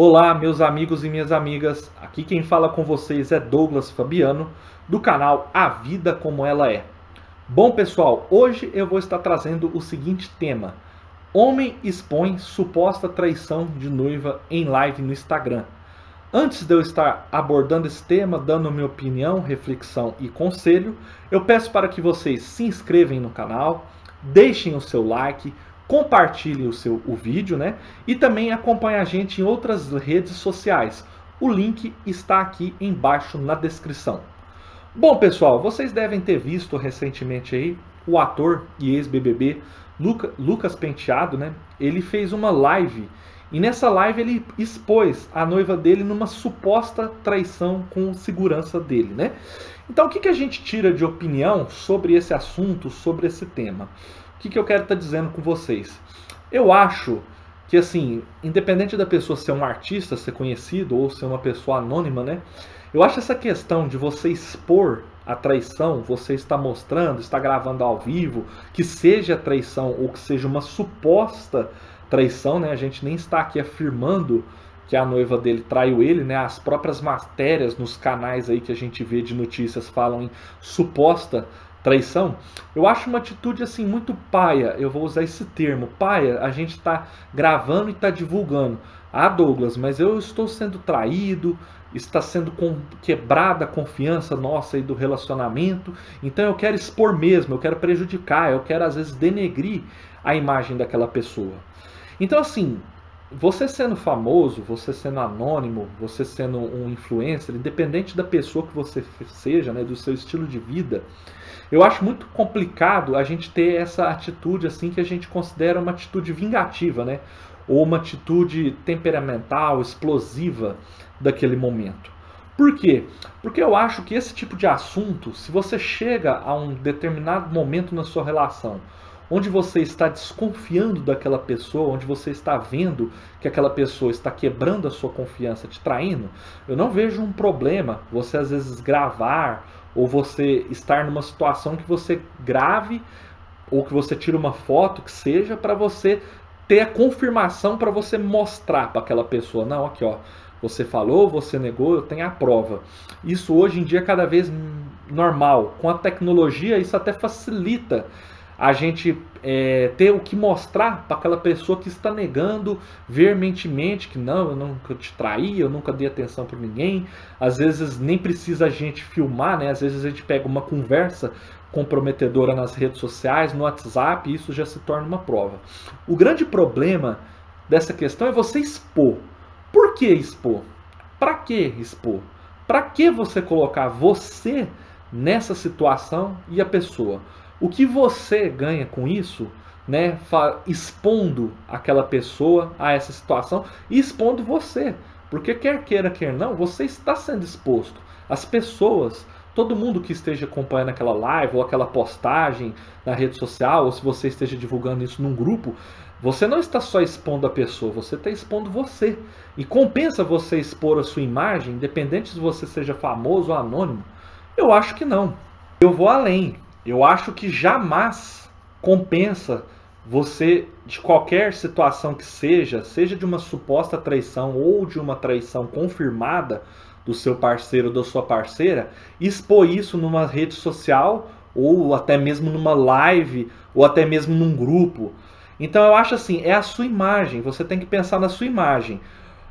Olá, meus amigos e minhas amigas. Aqui quem fala com vocês é Douglas Fabiano, do canal A Vida Como Ela É. Bom, pessoal, hoje eu vou estar trazendo o seguinte tema: Homem expõe suposta traição de noiva em live no Instagram. Antes de eu estar abordando esse tema, dando minha opinião, reflexão e conselho, eu peço para que vocês se inscrevam no canal, deixem o seu like, compartilhe o seu o vídeo, né? E também acompanhe a gente em outras redes sociais. O link está aqui embaixo na descrição. Bom, pessoal, vocês devem ter visto recentemente aí o ator e ex-BBB Luca, Lucas Penteado, né? Ele fez uma live e nessa live ele expôs a noiva dele numa suposta traição com segurança dele, né? Então o que, que a gente tira de opinião sobre esse assunto, sobre esse tema? O que, que eu quero estar tá dizendo com vocês? Eu acho que, assim, independente da pessoa ser um artista, ser conhecido ou ser uma pessoa anônima, né? Eu acho essa questão de você expor a traição, você está mostrando, está gravando ao vivo, que seja traição ou que seja uma suposta traição, né? A gente nem está aqui afirmando que a noiva dele traiu ele, né? As próprias matérias nos canais aí que a gente vê de notícias falam em suposta traição, eu acho uma atitude assim muito paia. Eu vou usar esse termo, paia. A gente está gravando e está divulgando. Ah, Douglas, mas eu estou sendo traído, está sendo quebrada a confiança nossa aí do relacionamento. Então eu quero expor mesmo, eu quero prejudicar, eu quero às vezes denegrir a imagem daquela pessoa. Então assim, você sendo famoso, você sendo anônimo, você sendo um influencer, independente da pessoa que você seja, né, do seu estilo de vida, eu acho muito complicado a gente ter essa atitude assim que a gente considera uma atitude vingativa, né? Ou uma atitude temperamental, explosiva daquele momento. Por quê? Porque eu acho que esse tipo de assunto, se você chega a um determinado momento na sua relação, onde você está desconfiando daquela pessoa, onde você está vendo que aquela pessoa está quebrando a sua confiança, te traindo, eu não vejo um problema você às vezes gravar ou você estar numa situação que você grave ou que você tire uma foto que seja para você ter a confirmação para você mostrar para aquela pessoa, não, aqui ó, você falou, você negou, eu tenho a prova. Isso hoje em dia é cada vez normal. Com a tecnologia isso até facilita a gente é, ter o que mostrar para aquela pessoa que está negando veementemente que não, eu nunca te traí, eu nunca dei atenção para ninguém. Às vezes nem precisa a gente filmar, né? Às vezes a gente pega uma conversa comprometedora nas redes sociais, no WhatsApp, e isso já se torna uma prova. O grande problema dessa questão é você expor. Por que expor? Para que expor? Para que você colocar você nessa situação e a pessoa? O que você ganha com isso, né, expondo aquela pessoa a essa situação e expondo você? Porque quer queira, quer não, você está sendo exposto. As pessoas, todo mundo que esteja acompanhando aquela live ou aquela postagem na rede social, ou se você esteja divulgando isso num grupo, você não está só expondo a pessoa, você está expondo você. E compensa você expor a sua imagem, independente se você seja famoso ou anônimo? Eu acho que não. Eu vou além. Eu acho que jamais compensa você, de qualquer situação que seja, seja de uma suposta traição ou de uma traição confirmada do seu parceiro ou da sua parceira, expor isso numa rede social ou até mesmo numa live ou até mesmo num grupo. Então eu acho assim, é a sua imagem, você tem que pensar na sua imagem.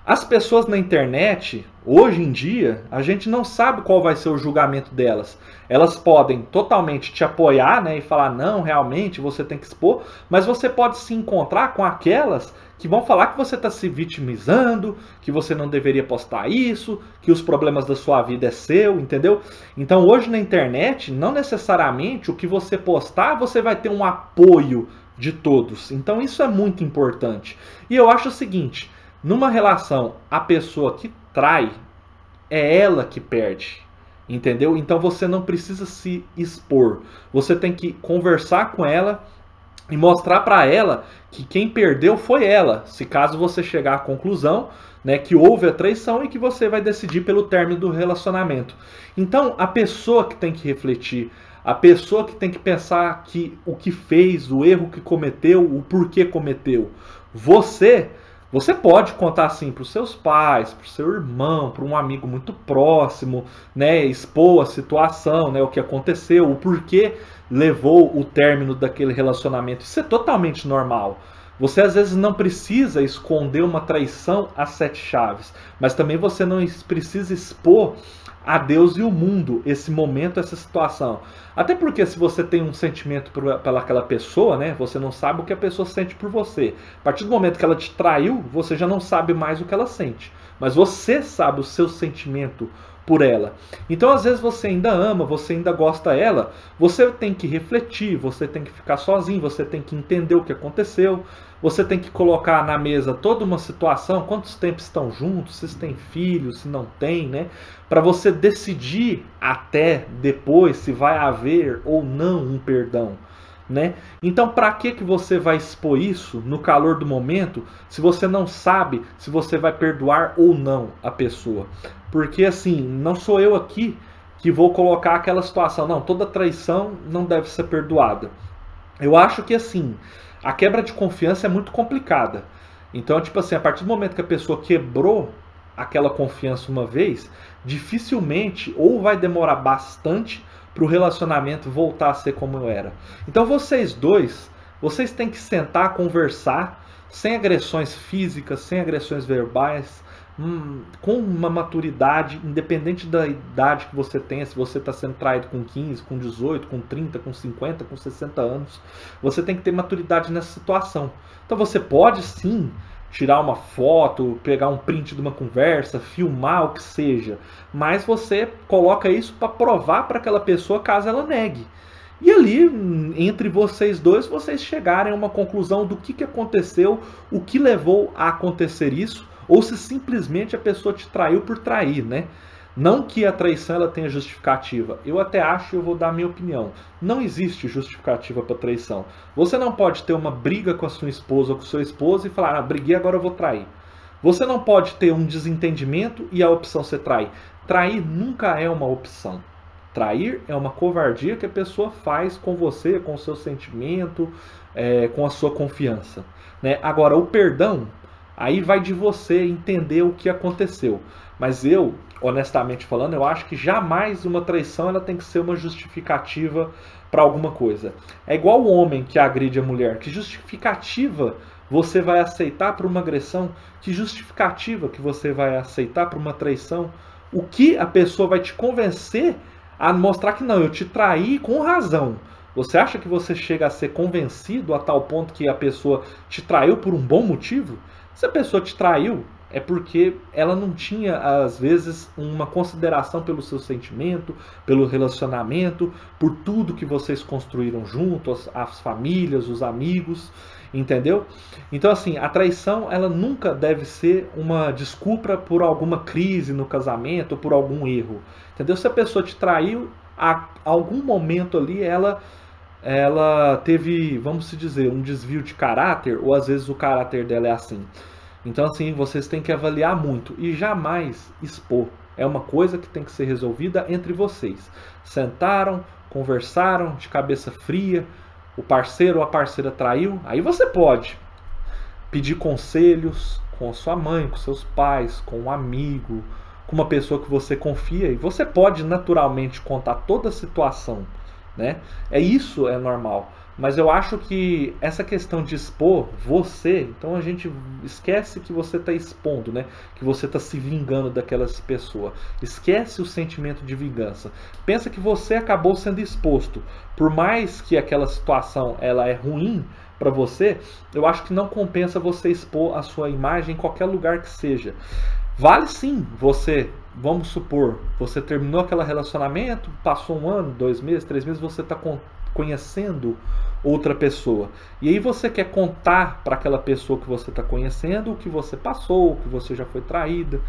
As pessoas na internet, hoje em dia, a gente não sabe qual vai ser o julgamento delas. Elas podem totalmente te apoiar né, e falar, não, realmente você tem que expor, mas você pode se encontrar com aquelas que vão falar que você está se vitimizando, que você não deveria postar isso, que os problemas da sua vida é seu, entendeu? Então hoje na internet, não necessariamente o que você postar você vai ter um apoio de todos. Então isso é muito importante. E eu acho o seguinte numa relação, a pessoa que trai é ela que perde. Entendeu? Então você não precisa se expor. Você tem que conversar com ela e mostrar para ela que quem perdeu foi ela. Se caso você chegar à conclusão, né, que houve a traição e que você vai decidir pelo término do relacionamento. Então, a pessoa que tem que refletir, a pessoa que tem que pensar que o que fez, o erro que cometeu, o porquê cometeu. Você Você pode contar assim para os seus pais, para o seu irmão, para um amigo muito próximo, né, expor a situação, né, o que aconteceu, o porquê levou o término daquele relacionamento. Isso é totalmente normal. Você às vezes não precisa esconder uma traição a sete chaves, mas também você não precisa expor a Deus e o mundo esse momento, essa situação. Até porque se você tem um sentimento por, pela aquela pessoa, né, você não sabe o que a pessoa sente por você. A partir do momento que ela te traiu, você já não sabe mais o que ela sente. Mas você sabe o seu sentimento por ela. Então, às vezes você ainda ama, você ainda gosta dela, você tem que refletir, você tem que ficar sozinho, você tem que entender o que aconteceu, você tem que colocar na mesa toda uma situação, quantos tempos estão juntos, se têm filhos, se não tem, né? Para você decidir até depois se vai haver ou não um perdão. Né? Então, para que que você vai expor isso no calor do momento, se você não sabe se você vai perdoar ou não a pessoa? Porque assim, não sou eu aqui que vou colocar aquela situação, não, toda traição não deve ser perdoada. Eu acho que assim, a quebra de confiança é muito complicada. Então, tipo assim, a partir do momento que a pessoa quebrou aquela confiança uma vez, dificilmente ou vai demorar bastante para o relacionamento voltar a ser como era. Então, vocês dois, vocês têm que sentar, conversar, sem agressões físicas, sem agressões verbais, hum, com uma maturidade, independente da idade que você tenha, se você está sendo traído com 15, com 18, com 30, com 50, com 60 anos, você tem que ter maturidade nessa situação. Então você pode sim tirar uma foto, pegar um print de uma conversa, filmar o que seja, mas você coloca isso para provar para aquela pessoa caso ela negue. E ali, entre vocês dois, vocês chegarem a uma conclusão do que, que aconteceu, o que levou a acontecer isso, ou se simplesmente a pessoa te traiu por trair, né? Não que a traição ela tenha justificativa. Eu até acho, eu vou dar a minha opinião. Não existe justificativa para traição. Você não pode ter uma briga com a sua esposa ou com seu esposo e falar, ah, briguei, agora eu vou trair. Você não pode ter um desentendimento e a opção ser trair. Trair nunca é uma opção. Trair é uma covardia que a pessoa faz com você, com o seu sentimento, é, com a sua confiança. Né? Agora, o perdão Aí vai de você entender o que aconteceu. Mas eu, honestamente falando, eu acho que jamais uma traição ela tem que ser uma justificativa para alguma coisa. É igual o homem que agride a mulher. Que justificativa você vai aceitar para uma agressão? Que justificativa que você vai aceitar para uma traição? O que a pessoa vai te convencer a mostrar que não, eu te traí com razão. Você acha que você chega a ser convencido a tal ponto que a pessoa te traiu por um bom motivo? Se a pessoa te traiu, é porque ela não tinha, às vezes, uma consideração pelo seu sentimento, pelo relacionamento, por tudo que vocês construíram juntos, as famílias, os amigos, entendeu? Então, assim, a traição, ela nunca deve ser uma desculpa por alguma crise no casamento por algum erro, entendeu? Se a pessoa te traiu, a algum momento ali ela ela teve, vamos se dizer, um desvio de caráter, ou às vezes o caráter dela é assim. Então, assim, vocês têm que avaliar muito e jamais expor. É uma coisa que tem que ser resolvida entre vocês. Sentaram, conversaram de cabeça fria, o parceiro ou a parceira traiu, aí você pode pedir conselhos com a sua mãe, com seus pais, com um amigo, com uma pessoa que você confia e você pode naturalmente contar toda a situação né? É isso é normal. Mas eu acho que essa questão de expor você, então a gente esquece que você está expondo, né? Que você está se vingando daquelas pessoas. Esquece o sentimento de vingança. Pensa que você acabou sendo exposto. Por mais que aquela situação ela é ruim para você, eu acho que não compensa você expor a sua imagem em qualquer lugar que seja. Vale sim você vamos supor, você terminou aquele relacionamento, passou um ano, dois meses, três meses, você está conhecendo outra pessoa. E aí você quer contar para aquela pessoa que você está conhecendo o que você passou, que você já foi traída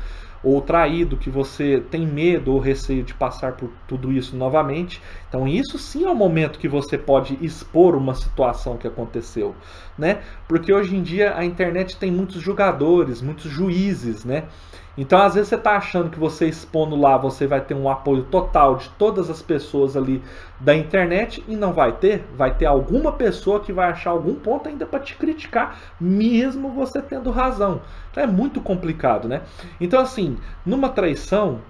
ou traído, que você tem medo ou receio de passar por tudo isso novamente. Então, isso sim é o momento que você pode expor uma situação que aconteceu, né? Porque hoje em dia a internet tem muitos julgadores, muitos juízes, né? Então, às vezes, você está achando que você expondo lá, você vai ter um apoio total de todas as pessoas ali da internet e não vai ter. Vai ter alguma pessoa que vai achar algum ponto ainda para te criticar, mesmo você tendo razão. Então, é muito complicado, né? Então, assim, numa traição,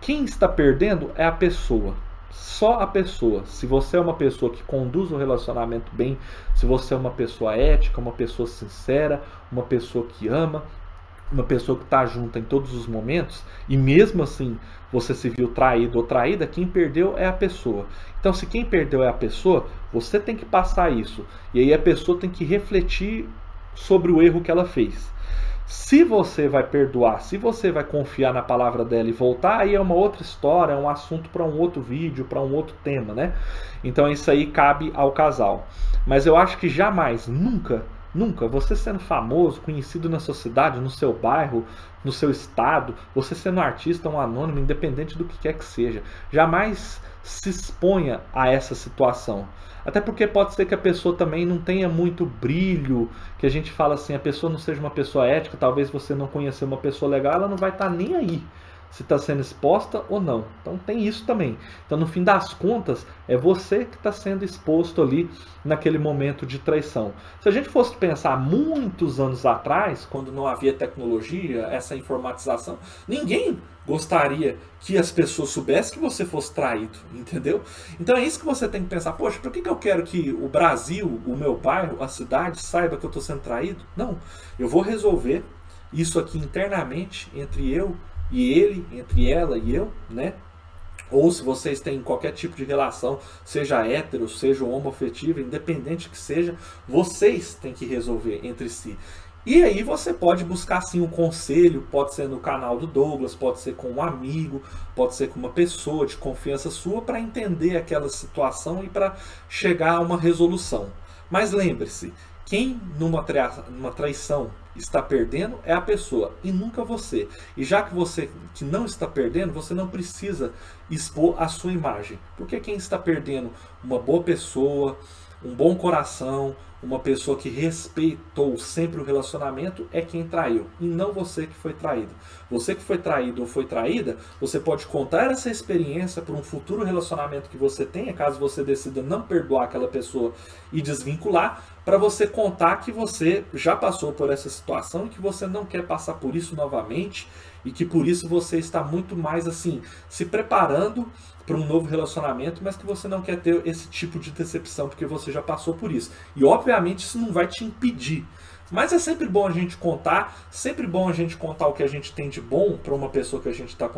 quem está perdendo é a pessoa. Só a pessoa. Se você é uma pessoa que conduz o relacionamento bem, se você é uma pessoa ética, uma pessoa sincera, uma pessoa que ama, uma pessoa que está junta em todos os momentos e mesmo assim você se viu traído ou traída, quem perdeu é a pessoa. Então, se quem perdeu é a pessoa, você tem que passar isso. E aí a pessoa tem que refletir sobre o erro que ela fez. Se você vai perdoar, se você vai confiar na palavra dela e voltar, aí é uma outra história, é um assunto para um outro vídeo, para um outro tema, né? Então isso aí cabe ao casal. Mas eu acho que jamais, nunca Nunca. Você sendo famoso, conhecido na sua cidade, no seu bairro, no seu estado, você sendo um artista, um anônimo, independente do que quer que seja, jamais se exponha a essa situação. Até porque pode ser que a pessoa também não tenha muito brilho, que a gente fala assim, a pessoa não seja uma pessoa ética, talvez você não conhecer uma pessoa legal, ela não vai estar tá nem aí se está sendo exposta ou não. Então tem isso também. Então no fim das contas é você que está sendo exposto ali naquele momento de traição. Se a gente fosse pensar muitos anos atrás, quando não havia tecnologia, essa informatização, ninguém gostaria que as pessoas soubessem que você fosse traído, entendeu? Então é isso que você tem que pensar. Poxa, por que, que eu quero que o Brasil, o meu bairro, a cidade saiba que eu estou sendo traído? Não, eu vou resolver isso aqui internamente entre eu e ele, entre ela e eu, né? Ou se vocês têm qualquer tipo de relação, seja hétero, seja homoafetiva, independente que seja, vocês têm que resolver entre si. E aí você pode buscar sim um conselho, pode ser no canal do Douglas, pode ser com um amigo, pode ser com uma pessoa de confiança sua para entender aquela situação e para chegar a uma resolução. Mas lembre-se, quem numa, numa traição está perdendo é a pessoa e nunca você. E já que você que não está perdendo, você não precisa expor a sua imagem. Porque quem está perdendo uma boa pessoa, um bom coração, uma pessoa que respeitou sempre o relacionamento é quem traiu e não você que foi traído. Você que foi traído ou foi traída, você pode contar essa experiência para um futuro relacionamento que você tenha, caso você decida não perdoar aquela pessoa e desvincular, para você contar que você já passou por essa situação e que você não quer passar por isso novamente e que por isso você está muito mais assim se preparando para um novo relacionamento, mas que você não quer ter esse tipo de decepção porque você já passou por isso. E obviamente isso não vai te impedir. Mas é sempre bom a gente contar, sempre bom a gente contar o que a gente tem de bom para uma pessoa que a gente está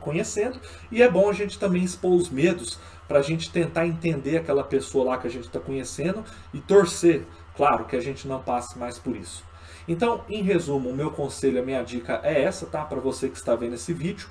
conhecendo, e é bom a gente também expor os medos para a gente tentar entender aquela pessoa lá que a gente está conhecendo e torcer, claro, que a gente não passe mais por isso. Então, em resumo, o meu conselho, a minha dica é essa, tá? Para você que está vendo esse vídeo.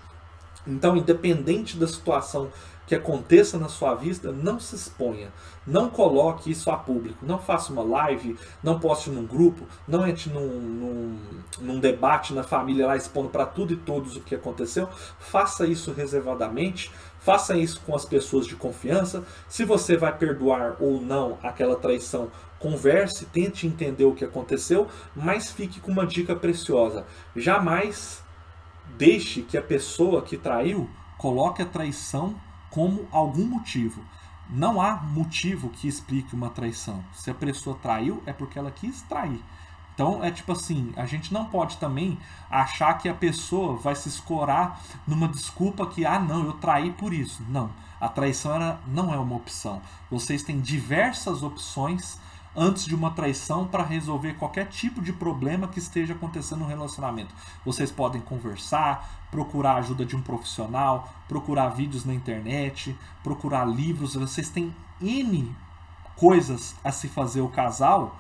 Então, independente da situação que aconteça na sua vida, não se exponha. Não coloque isso a público. Não faça uma live, não poste num grupo, não entre num, num, num debate na família lá expondo para tudo e todos o que aconteceu. Faça isso reservadamente. Faça isso com as pessoas de confiança. Se você vai perdoar ou não aquela traição, converse, tente entender o que aconteceu, mas fique com uma dica preciosa. Jamais deixe que a pessoa que traiu coloque a traição como algum motivo. Não há motivo que explique uma traição. Se a pessoa traiu, é porque ela quis trair. Então é tipo assim, a gente não pode também achar que a pessoa vai se escorar numa desculpa que, ah não, eu traí por isso. Não, a traição era, não é uma opção. Vocês têm diversas opções antes de uma traição para resolver qualquer tipo de problema que esteja acontecendo no relacionamento. Vocês podem conversar, procurar a ajuda de um profissional, procurar vídeos na internet, procurar livros. Vocês têm N coisas a se fazer o casal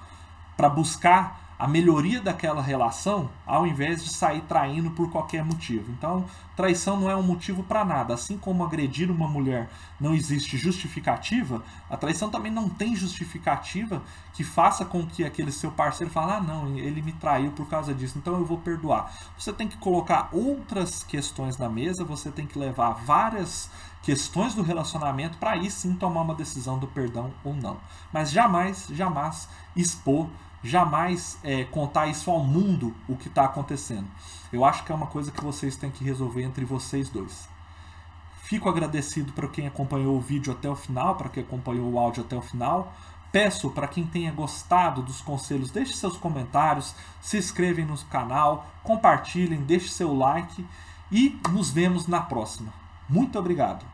para buscar a melhoria daquela relação ao invés de sair traindo por qualquer motivo. Então, traição não é um motivo para nada. Assim como agredir uma mulher não existe justificativa, a traição também não tem justificativa que faça com que aquele seu parceiro fale: ah, não, ele me traiu por causa disso, então eu vou perdoar. Você tem que colocar outras questões na mesa, você tem que levar várias questões do relacionamento para aí sim tomar uma decisão do perdão ou não. Mas jamais, jamais expor jamais é, contar isso ao mundo o que está acontecendo. Eu acho que é uma coisa que vocês têm que resolver entre vocês dois. Fico agradecido para quem acompanhou o vídeo até o final, para quem acompanhou o áudio até o final. Peço para quem tenha gostado dos conselhos, deixe seus comentários, se inscrevem no canal, compartilhem, deixe seu like e nos vemos na próxima. Muito obrigado.